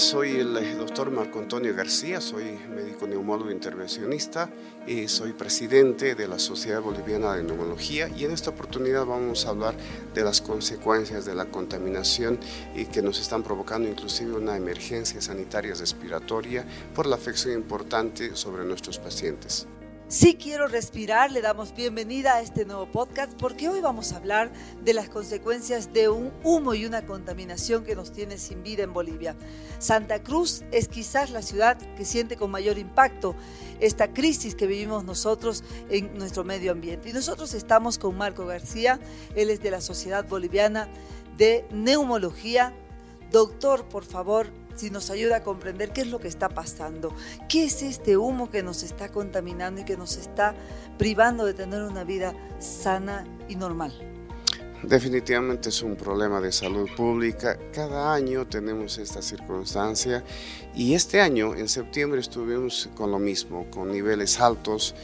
Soy el eh, doctor Marco Antonio García, soy médico neumólogo intervencionista y soy presidente de la Sociedad Boliviana de Neumología y en esta oportunidad vamos a hablar de las consecuencias de la contaminación y que nos están provocando inclusive una emergencia sanitaria respiratoria por la afección importante sobre nuestros pacientes. Si quiero respirar, le damos bienvenida a este nuevo podcast porque hoy vamos a hablar de las consecuencias de un humo y una contaminación que nos tiene sin vida en Bolivia. Santa Cruz es quizás la ciudad que siente con mayor impacto esta crisis que vivimos nosotros en nuestro medio ambiente. Y nosotros estamos con Marco García, él es de la Sociedad Boliviana de Neumología. Doctor, por favor, si nos ayuda a comprender qué es lo que está pasando, qué es este humo que nos está contaminando y que nos está privando de tener una vida sana y normal. Definitivamente es un problema de salud pública. Cada año tenemos esta circunstancia y este año, en septiembre, estuvimos con lo mismo, con niveles altos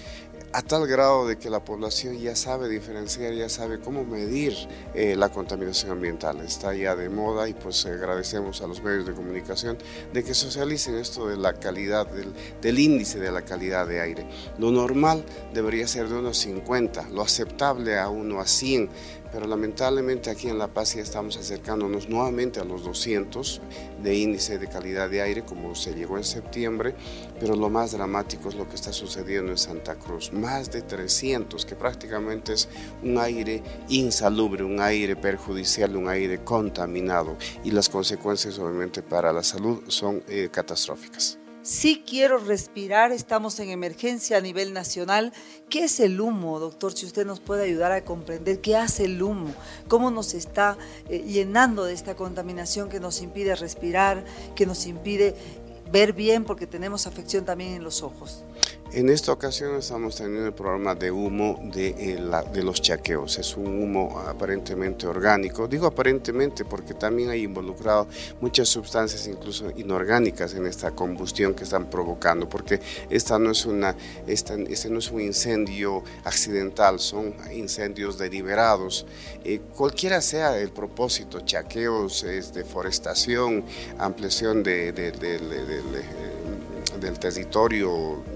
a tal grado de que la población ya sabe diferenciar, ya sabe cómo medir eh, la contaminación ambiental. Está ya de moda y pues agradecemos a los medios de comunicación de que socialicen esto de la calidad, del, índice de la calidad de aire. Lo normal debería ser de unos 50, lo aceptable a uno a 100, pero lamentablemente aquí en La Paz ya estamos acercándonos nuevamente a los 200 de índice de calidad de aire como se llegó en septiembre, pero lo más dramático es lo que está sucediendo en Santa Cruz, más de 300, que prácticamente es un aire insalubre, un aire perjudicial, un aire contaminado y las consecuencias obviamente para la salud son eh, catastróficas. Si quiero respirar, estamos en emergencia a nivel nacional. ¿Qué es el humo, doctor? Si usted nos puede ayudar a comprender qué hace el humo, cómo nos está eh, llenando de esta contaminación que nos impide respirar, que nos impide ver bien porque tenemos afección también en los ojos. En esta ocasión estamos teniendo el programa de humo de, eh, de, los chaqueos. Es un humo aparentemente orgánico. Digo aparentemente porque también hay involucrado muchas sustancias incluso inorgánicas en esta combustión que están provocando, porque esta no es una, esta, este no es un incendio accidental, son incendios deliberados. Eh, cualquiera sea el propósito, chaqueos, es deforestación, ampliación de, del territorio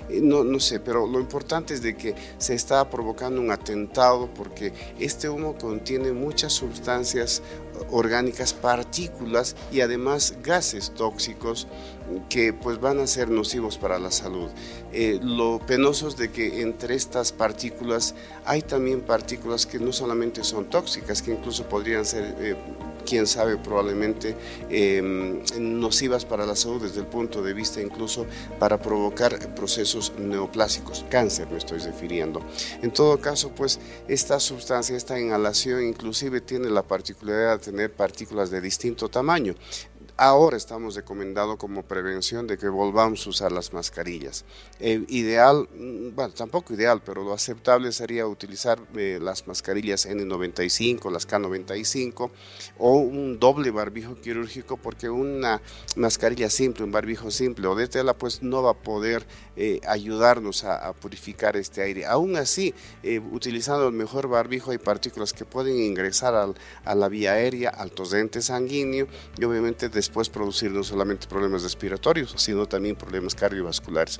no, no sé, pero lo importante es de que se está provocando un atentado porque este humo contiene muchas sustancias orgánicas, partículas y además gases tóxicos que pues van a ser nocivos para la salud. Eh, lo penoso es de que entre estas partículas hay también partículas que no solamente son tóxicas, que incluso podrían ser eh, quién sabe, probablemente em, nocivas para la salud desde el punto de vista incluso para provocar procesos neoplásicos, cáncer me estoy refiriendo. En todo caso, pues esta sustancia, esta inhalación inclusive tiene la particularidad de tener partículas de distinto tamaño. Ahora estamos recomendando como prevención de que volvamos a usar las mascarillas. Eh, ideal, mm, bueno, tampoco ideal, pero lo aceptable sería utilizar eh, las mascarillas N95, las K95 o un doble barbijo quirúrgico porque una mascarilla simple, un barbijo simple o de tela, pues no va a poder eh, ayudarnos a, purificar este aire. Aún así, utilizando el mejor barbijo hay partículas que pueden ingresar a la vía aérea, al torrente sanguíneo y obviamente después después producir no solamente problemas respiratorios, sino también problemas cardiovasculares.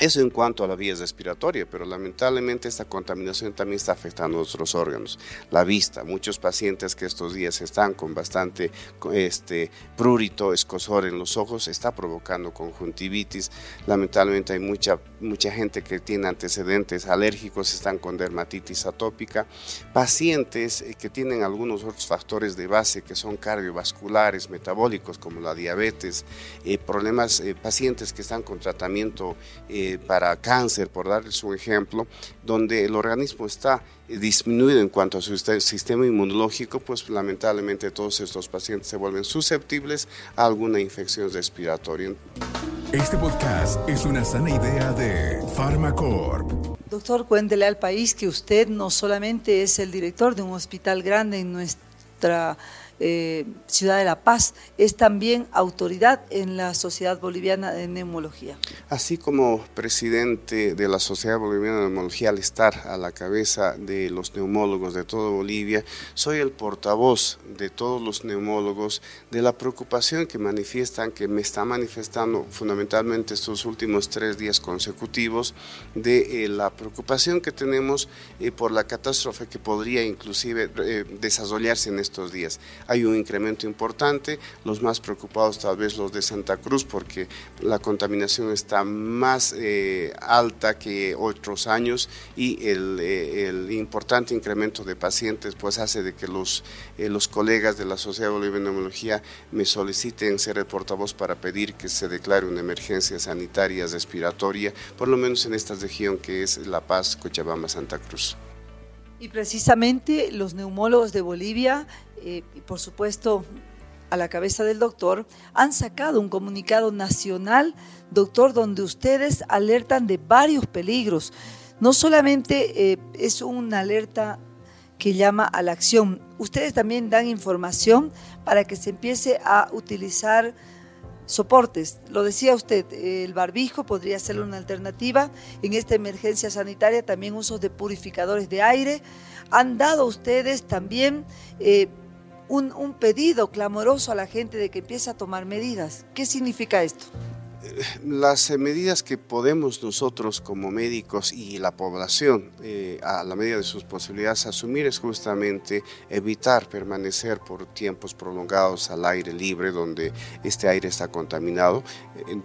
Eso en cuanto a la vía respiratoria, pero lamentablemente esta contaminación también está afectando a otros órganos. La vista, muchos pacientes que estos días están con bastante este, prurito, escosor en los ojos, está provocando conjuntivitis. Lamentablemente hay mucha, mucha gente que tiene antecedentes alérgicos, están con dermatitis atópica. Pacientes eh, que tienen algunos otros factores de base que son cardiovasculares, metabólicos, como la diabetes, eh, problemas, eh, pacientes que están con tratamiento para cáncer, por darles un ejemplo, donde el organismo está disminuido en cuanto a su sistema inmunológico, pues lamentablemente todos estos pacientes se vuelven susceptibles a alguna infección respiratoria. Este podcast es una sana idea de Pharmacorp. Doctor, cuéntele al país que usted no solamente es el director de un hospital grande en nuestra eh, Ciudad de La Paz, es también autoridad en la Sociedad Boliviana de Neumología. Así como presidente de la Sociedad Boliviana de Neumología, al estar a la cabeza de los neumólogos de toda Bolivia, soy el portavoz de todos los neumólogos de la preocupación que manifiestan, que me está manifestando fundamentalmente estos últimos tres días consecutivos, de eh, la preocupación que tenemos eh, por la catástrofe que podría inclusive desarrollarse en estos días hay un incremento importante, los más preocupados tal vez los de Santa Cruz porque la contaminación está más eh, alta que otros años y eh, el, importante incremento de pacientes pues hace de que los, eh, los colegas de la Sociedad Boliviana de Neumología me soliciten ser el portavoz para pedir que se declare una emergencia sanitaria respiratoria, por lo menos en esta región que es La Paz, Cochabamba, Santa Cruz. Y precisamente los neumólogos de Bolivia eh, y por supuesto a la cabeza del doctor, han sacado un comunicado nacional, doctor, donde ustedes alertan de varios peligros. No solamente eh, es una alerta que llama a la acción, ustedes también dan información para que se empiece a utilizar soportes. Lo decía usted, el barbijo podría ser una alternativa. En esta emergencia sanitaria también usos de purificadores de aire. Han dado ustedes también... Eh, un, pedido clamoroso a la gente de que empiece a tomar medidas. ¿Qué significa esto? Las eh, medidas que podemos nosotros como médicos y la población, eh, a la medida de sus posibilidades, asumir es justamente evitar permanecer por tiempos prolongados al aire libre donde este aire está contaminado.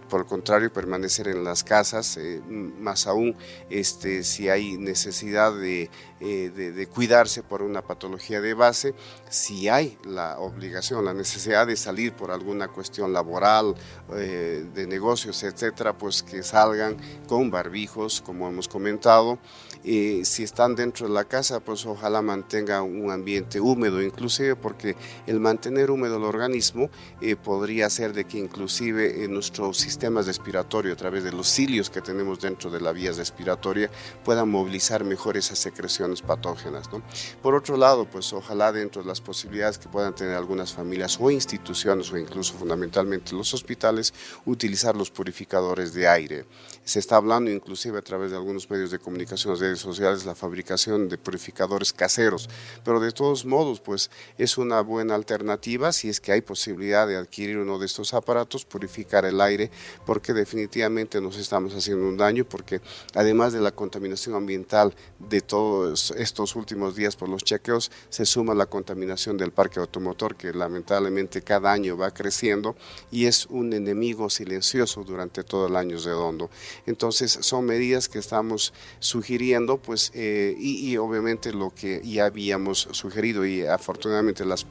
por el contrario, permanecer en las casas, eh, más aún este, si hay necesidad de, de, cuidarse por una patología de base, si hay la obligación, la necesidad de salir por alguna cuestión laboral, de negocio, negocios, etcétera, pues que salgan con barbijos, como hemos comentado. y si están dentro de la casa, pues ojalá mantengan un ambiente húmedo, inclusive porque el mantener húmedo el organismo eh, podría hacer de que inclusive en nuestro sistema respiratorio, a través de los cilios que tenemos dentro de la vía respiratoria, puedan movilizar mejor esas secreciones patógenas. ¿no? Por otro lado, pues ojalá dentro de las posibilidades que puedan tener algunas familias o instituciones o incluso fundamentalmente los hospitales, utilizar los purificadores de aire. Se está hablando inclusive a través de algunos medios de comunicación, redes sociales, la fabricación de purificadores caseros, pero de todos modos, pues es una buena alternativa si es que hay posibilidad de adquirir uno de estos aparatos, purificar el aire, porque definitivamente nos estamos haciendo un daño, porque además de la contaminación ambiental de todos estos últimos días por los chequeos, se suma la contaminación del parque automotor, que lamentablemente cada año va creciendo y es un enemigo silencioso durante todo el año redondo. Entonces son medidas que estamos sugiriendo pues eh, y, obviamente lo que ya habíamos sugerido y afortunadamente las,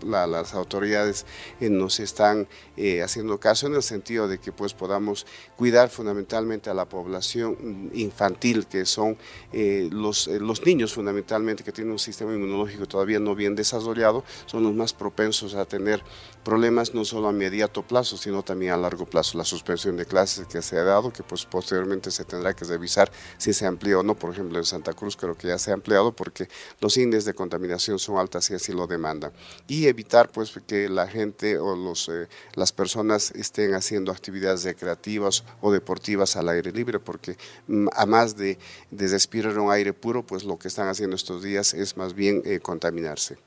autoridades eh, nos están eh, haciendo caso en el sentido de que pues podamos cuidar fundamentalmente a la población infantil que son los, los niños fundamentalmente que tienen un sistema inmunológico todavía no bien desarrollado son los más propensos a tener problemas no solo a inmediato plazo sino también a largo plazo la suspensión de clases que se ha dado, que pues posteriormente se tendrá que revisar si se amplió o no. Por ejemplo, en Santa Cruz creo que ya se ha ampliado porque los índices de contaminación son altas y así lo demandan. Y evitar pues que la gente o los, eh, las personas estén haciendo actividades recreativas o deportivas al aire libre, porque mm, a más de, de respirar un aire puro, pues lo que están haciendo estos días es más bien eh, contaminarse.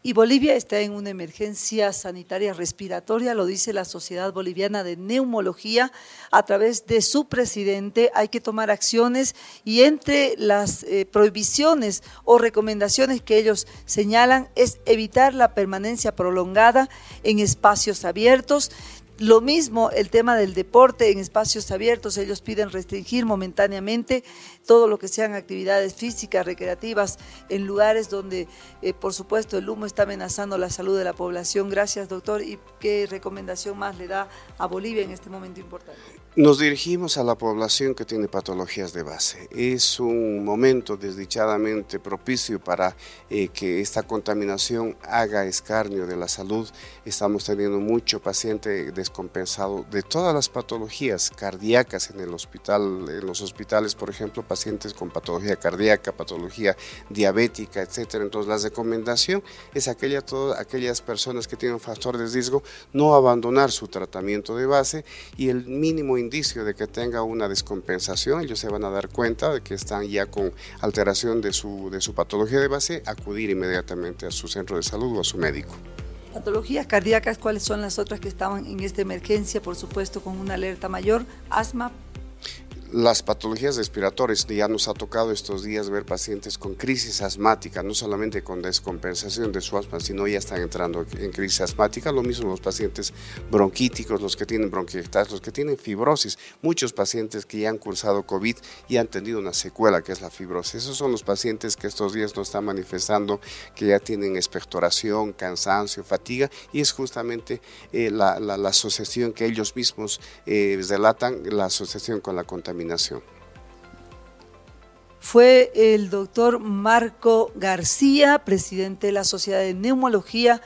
Y Bolivia está en una emergencia sanitaria respiratoria, lo dice la Sociedad Boliviana de Neumología. A través de su presidente hay que tomar acciones y entre las eh, prohibiciones o recomendaciones que ellos señalan es evitar la permanencia prolongada en espacios abiertos, lo mismo el tema del deporte en espacios abiertos, ellos piden restringir momentáneamente todo lo que sean actividades físicas, recreativas, en lugares donde, eh, por supuesto, el humo está amenazando la salud de la población. Gracias, doctor. ¿Y qué recomendación más le da a Bolivia en este momento importante? Nos dirigimos a la población que tiene patologías de base. Es un momento desdichadamente propicio para eh, que esta contaminación haga escarnio de la salud. Estamos teniendo mucho paciente de descompensado de todas las patologías cardíacas en el hospital, en los hospitales, por ejemplo, pacientes con patología cardíaca, patología diabética, etcétera. Entonces, la recomendación es aquella, todas aquellas personas que tienen un factor de riesgo no abandonar su tratamiento de base y el mínimo indicio de que tenga una descompensación, ellos se van a dar cuenta de que están ya con alteración de su, de su patología de base, acudir inmediatamente a su centro de salud o a su médico. Patologías cardíacas, ¿cuáles son las otras que estaban en esta emergencia? Por supuesto, con una alerta mayor. Asma, las patologías respiratorias, ya nos ha tocado estos días ver pacientes con crisis asmática, no solamente con descompensación de su asma, sino ya están entrando en crisis asmática, lo mismo los pacientes bronquíticos, los que tienen bronquiectasis, los que tienen fibrosis, muchos pacientes que ya han cursado COVID y han tenido una secuela que es la fibrosis. Esos son los pacientes que estos días nos están manifestando que ya tienen expectoración, cansancio, fatiga y es justamente eh, la, asociación que ellos mismos eh, relatan, la asociación con la fue el doctor Marco García, presidente de la Sociedad de Neumología.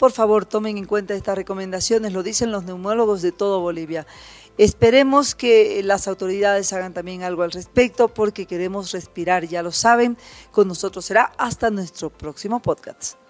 Por favor, tomen en cuenta estas recomendaciones, lo dicen los neumólogos de todo Bolivia. Esperemos que las autoridades hagan también algo al respecto porque queremos respirar, ya lo saben. Con nosotros será hasta nuestro próximo podcast.